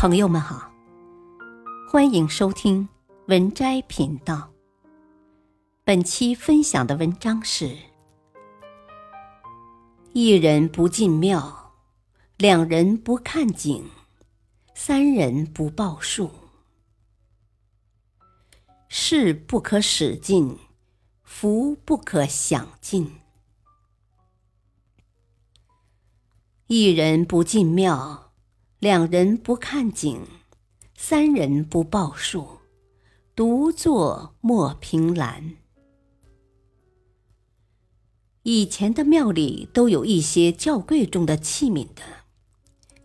朋友们好，欢迎收听文摘频道。本期分享的文章是：一人不进庙，两人不看景，三人不报数。事不可使尽，福不可享尽。一人不进庙。两人不看景，三人不报数，独坐莫凭栏。以前的庙里都有一些较贵重的器皿的，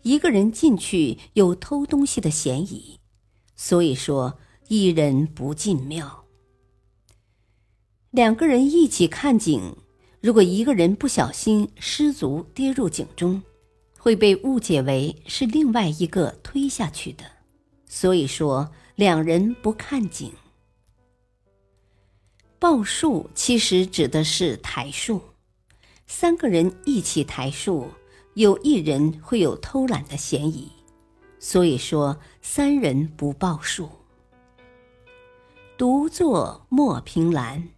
一个人进去有偷东西的嫌疑，所以说一人不进庙。两个人一起看景，如果一个人不小心失足跌入井中。会被误解为是另外一个推下去的，所以说两人不看景。报数其实指的是抬数，三个人一起抬数，有一人会有偷懒的嫌疑，所以说三人不报数。独坐莫凭栏，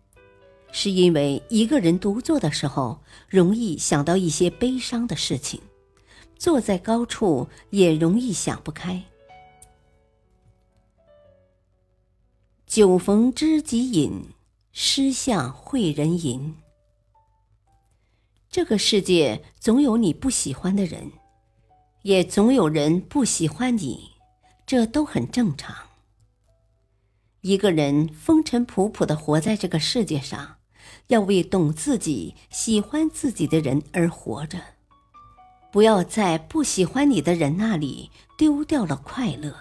是因为一个人独坐的时候，容易想到一些悲伤的事情。坐在高处也容易想不开。酒逢知己饮，诗向会人吟。这个世界总有你不喜欢的人，也总有人不喜欢你，这都很正常。一个人风尘仆仆的活在这个世界上，要为懂自己、喜欢自己的人而活着。不要在不喜欢你的人那里丢掉了快乐，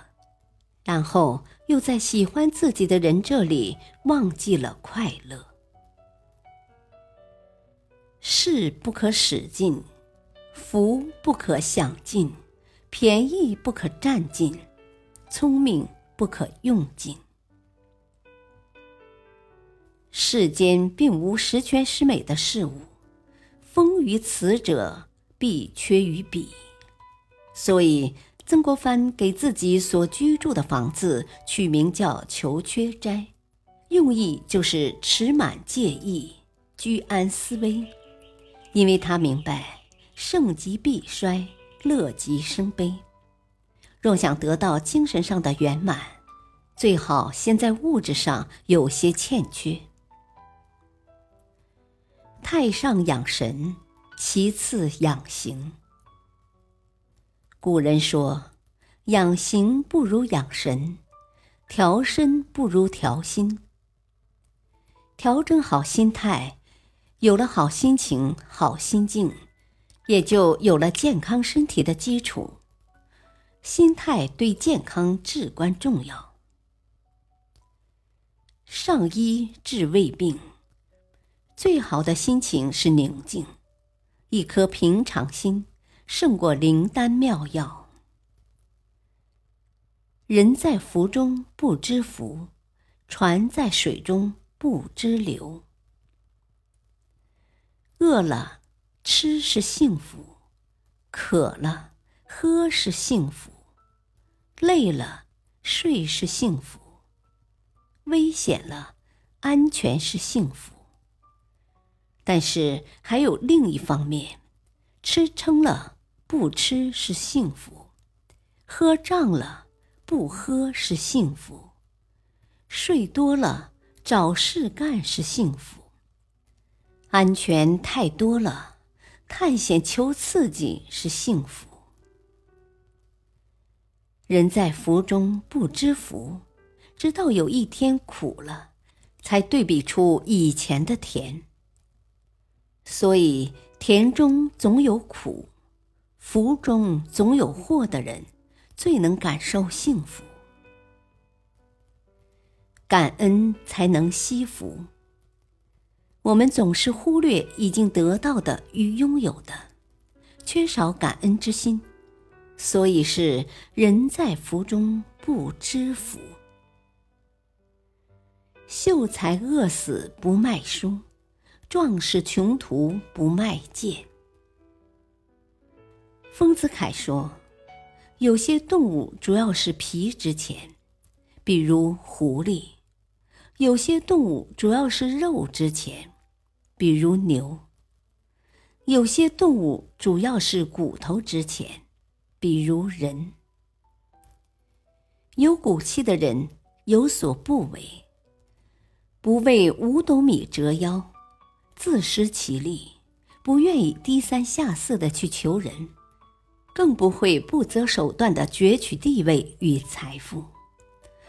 然后又在喜欢自己的人这里忘记了快乐。势不可使尽，福不可享尽，便宜不可占尽，聪明不可用尽。世间并无十全十美的事物，丰于此者。必缺于彼，所以曾国藩给自己所居住的房子取名叫“求缺斋”，用意就是持满戒意，居安思危。因为他明白盛极必衰，乐极生悲。若想得到精神上的圆满，最好先在物质上有些欠缺。太上养神。其次养形。古人说：“养形不如养神，调身不如调心。”调整好心态，有了好心情、好心境，也就有了健康身体的基础。心态对健康至关重要。上医治未病，最好的心情是宁静。一颗平常心，胜过灵丹妙药。人在福中不知福，船在水中不知流。饿了吃是幸福，渴了喝是幸福，累了睡是幸福，危险了安全是幸福。但是还有另一方面，吃撑了不吃是幸福，喝胀了不喝是幸福，睡多了找事干是幸福，安全太多了，探险求刺激是幸福。人在福中不知福，直到有一天苦了，才对比出以前的甜。所以，甜中总有苦，福中总有祸的人，最能感受幸福。感恩才能惜福。我们总是忽略已经得到的与拥有的，缺少感恩之心，所以是人在福中不知福。秀才饿死不卖书。壮士穷途不卖剑。丰子恺说：“有些动物主要是皮值钱，比如狐狸；有些动物主要是肉值钱，比如牛；有些动物主要是骨头值钱，比如人。有骨气的人有所不为，不为五斗米折腰，自食其力，不愿意低三下四的去求人。更不会不择手段的攫取地位与财富，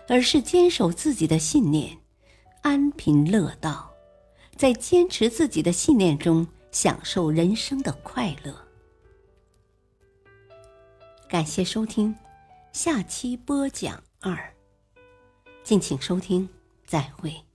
而是坚守自己的信念，安贫乐道，在坚持自己的信念中享受人生的快乐。感谢收听，下期播讲二，敬请收听，再会。